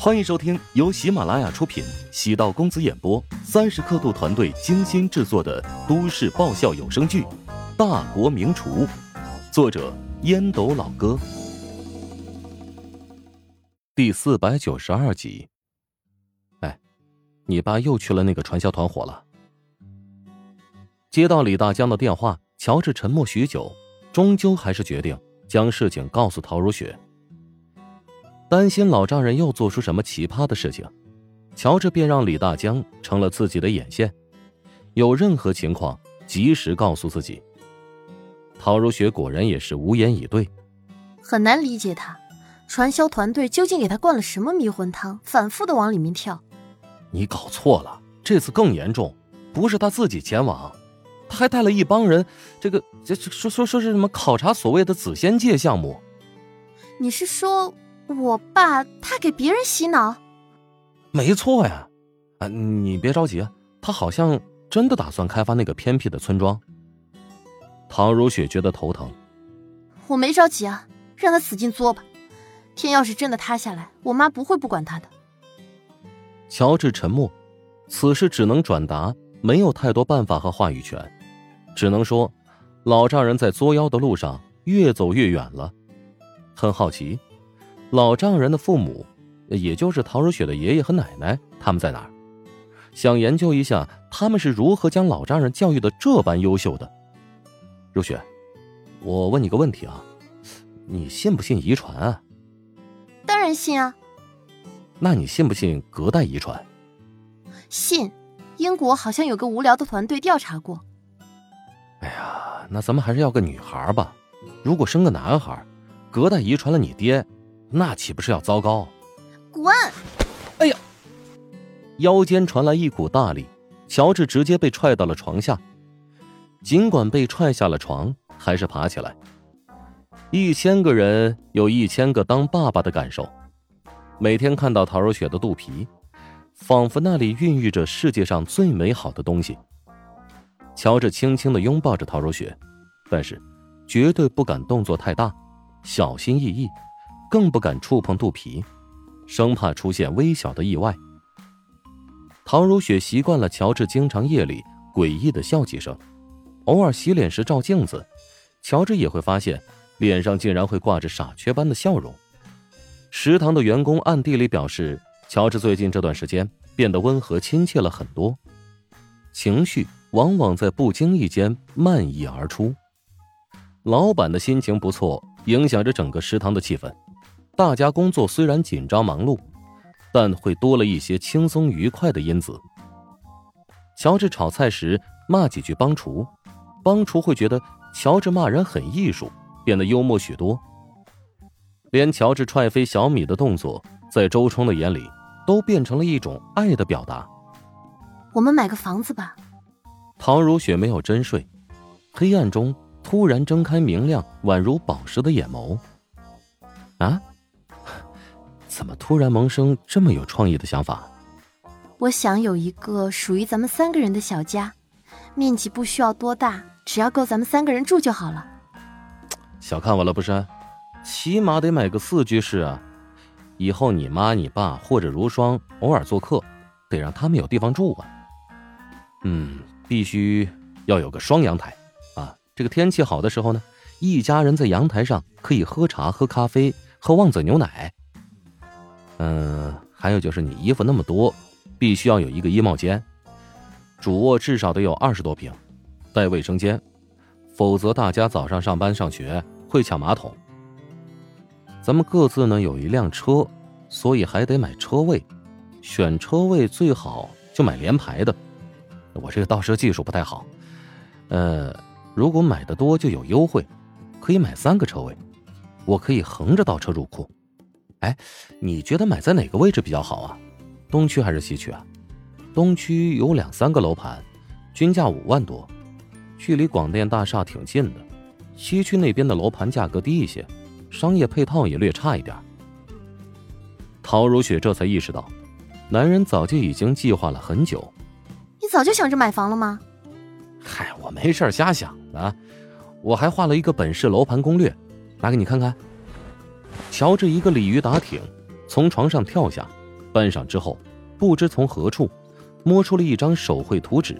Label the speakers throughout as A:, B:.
A: 欢迎收听由喜马拉雅出品、喜道公子演播、三十刻度团队精心制作的都市爆笑有声剧《大国名厨》，作者烟斗老哥，第四百九十二集。哎，你爸又去了那个传销团伙了。接到李大江的电话，乔治沉默许久，终究还是决定将事情告诉陶如雪。担心老丈人又做出什么奇葩的事情，乔治便让李大江成了自己的眼线，有任何情况及时告诉自己。陶如雪果然也是无言以对，
B: 很难理解他，传销团队究竟给他灌了什么迷魂汤，反复的往里面跳。
A: 你搞错了，这次更严重，不是他自己前往，他还带了一帮人，这个这说说说是什么考察所谓的紫仙界项目？
B: 你是说？我爸他给别人洗脑，
A: 没错呀，啊，你别着急，他好像真的打算开发那个偏僻的村庄。唐如雪觉得头疼，
B: 我没着急啊，让他使劲作吧。天要是真的塌下来，我妈不会不管他的。
A: 乔治沉默，此事只能转达，没有太多办法和话语权，只能说，老丈人在作妖的路上越走越远了。很好奇。老丈人的父母，也就是陶如雪的爷爷和奶奶，他们在哪儿？想研究一下他们是如何将老丈人教育的这般优秀的。如雪，我问你个问题啊，你信不信遗传啊？
B: 当然信啊。
A: 那你信不信隔代遗传？
B: 信。英国好像有个无聊的团队调查过。
A: 哎呀，那咱们还是要个女孩吧。如果生个男孩，隔代遗传了你爹。那岂不是要糟糕？
B: 滚！
A: 哎呀，腰间传来一股大力，乔治直接被踹到了床下。尽管被踹下了床，还是爬起来。一千个人有一千个当爸爸的感受。每天看到陶如雪的肚皮，仿佛那里孕育着世界上最美好的东西。乔治轻轻的拥抱着陶如雪，但是绝对不敢动作太大，小心翼翼。更不敢触碰肚皮，生怕出现微小的意外。唐如雪习惯了乔治经常夜里诡异的笑几声，偶尔洗脸时照镜子，乔治也会发现脸上竟然会挂着傻缺般的笑容。食堂的员工暗地里表示，乔治最近这段时间变得温和亲切了很多，情绪往往在不经意间漫溢而出。老板的心情不错，影响着整个食堂的气氛。大家工作虽然紧张忙碌，但会多了一些轻松愉快的因子。乔治炒菜时骂几句帮厨，帮厨会觉得乔治骂人很艺术，变得幽默许多。连乔治踹飞小米的动作，在周冲的眼里都变成了一种爱的表达。
B: 我们买个房子吧。
A: 唐如雪没有真睡，黑暗中突然睁开明亮、宛如宝石的眼眸。啊？怎么突然萌生这么有创意的想法？
B: 我想有一个属于咱们三个人的小家，面积不需要多大，只要够咱们三个人住就好了。
A: 小看我了不是？起码得买个四居室啊！以后你妈、你爸或者如霜偶尔做客，得让他们有地方住啊。嗯，必须要有个双阳台啊！这个天气好的时候呢，一家人在阳台上可以喝茶、喝咖啡、喝旺仔牛奶。嗯，还有就是你衣服那么多，必须要有一个衣帽间。主卧至少得有二十多平，带卫生间，否则大家早上上班上学会抢马桶。咱们各自呢有一辆车，所以还得买车位，选车位最好就买连排的。我这个倒车技术不太好，呃，如果买的多就有优惠，可以买三个车位，我可以横着倒车入库。哎，你觉得买在哪个位置比较好啊？东区还是西区啊？东区有两三个楼盘，均价五万多，距离广电大厦挺近的。西区那边的楼盘价格低一些，商业配套也略差一点。陶如雪这才意识到，男人早就已经计划了很久。
B: 你早就想着买房了吗？
A: 嗨，我没事瞎想的，我还画了一个本市楼盘攻略，拿给你看看。乔治一个鲤鱼打挺，从床上跳下，半晌之后，不知从何处摸出了一张手绘图纸。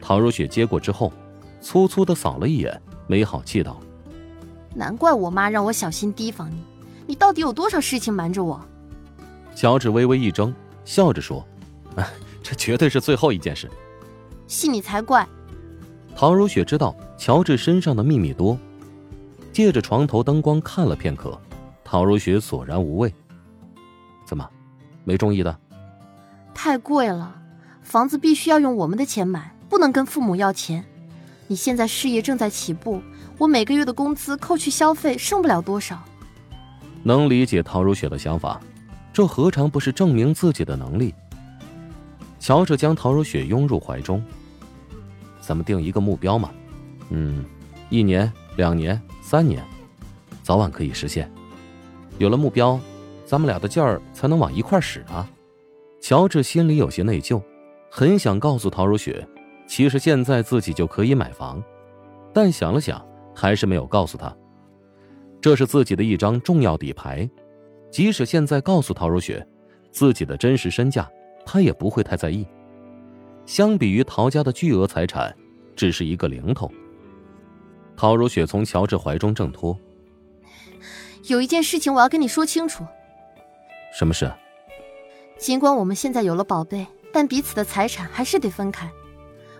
A: 唐如雪接过之后，粗粗的扫了一眼，没好气道：“
B: 难怪我妈让我小心提防你，你到底有多少事情瞒着我？”
A: 乔治微微一怔，笑着说：“这绝对是最后一件事。”
B: 信你才怪！
A: 唐如雪知道乔治身上的秘密多，借着床头灯光看了片刻，陶如雪索然无味。怎么，没中意的？
B: 太贵了，房子必须要用我们的钱买，不能跟父母要钱。你现在事业正在起步，我每个月的工资扣去消费，剩不了多少。
A: 能理解陶如雪的想法，这何尝不是证明自己的能力？乔治将陶如雪拥入怀中。咱们定一个目标嘛，嗯，一年、两年、三年，早晚可以实现。有了目标，咱们俩的劲儿才能往一块使啊。乔治心里有些内疚，很想告诉陶如雪，其实现在自己就可以买房，但想了想，还是没有告诉她。这是自己的一张重要底牌，即使现在告诉陶如雪自己的真实身价，她也不会太在意。相比于陶家的巨额财产，只是一个零头。陶如雪从乔治怀中挣脱。
B: 有一件事情我要跟你说清楚。
A: 什么事？
B: 尽管我们现在有了宝贝，但彼此的财产还是得分开。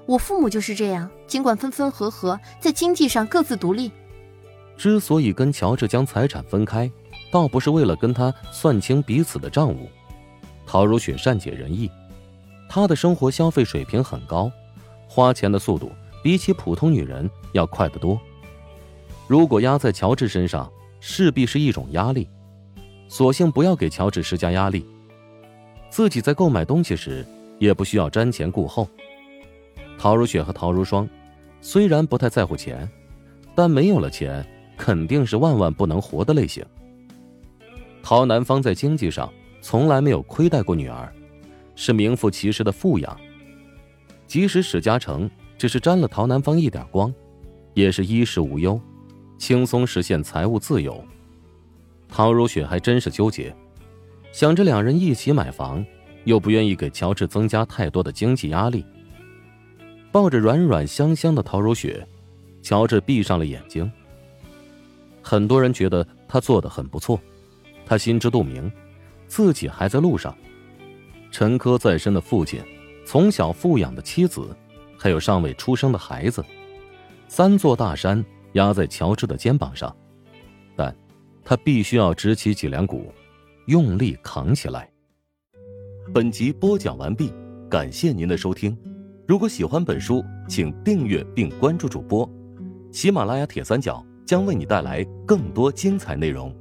B: 我父母就是这样，尽管分分合合，在经济上各自独立。
A: 之所以跟乔治将财产分开，倒不是为了跟他算清彼此的账务。陶如雪善解人意。她的生活消费水平很高，花钱的速度比起普通女人要快得多。如果压在乔治身上，势必是一种压力。索性不要给乔治施加压力，自己在购买东西时也不需要瞻前顾后。陶如雪和陶如霜虽然不太在乎钱，但没有了钱肯定是万万不能活的类型。陶南方在经济上从来没有亏待过女儿。是名副其实的富养，即使史嘉诚只是沾了陶南方一点光，也是衣食无忧，轻松实现财务自由。陶如雪还真是纠结，想着两人一起买房，又不愿意给乔治增加太多的经济压力。抱着软软香香的陶如雪，乔治闭上了眼睛。很多人觉得他做的很不错，他心知肚明，自己还在路上。陈科在身的父亲，从小富养的妻子，还有尚未出生的孩子，三座大山压在乔治的肩膀上，但，他必须要直起脊梁骨，用力扛起来。本集播讲完毕，感谢您的收听。如果喜欢本书，请订阅并关注主播。喜马拉雅铁三角将为你带来更多精彩内容。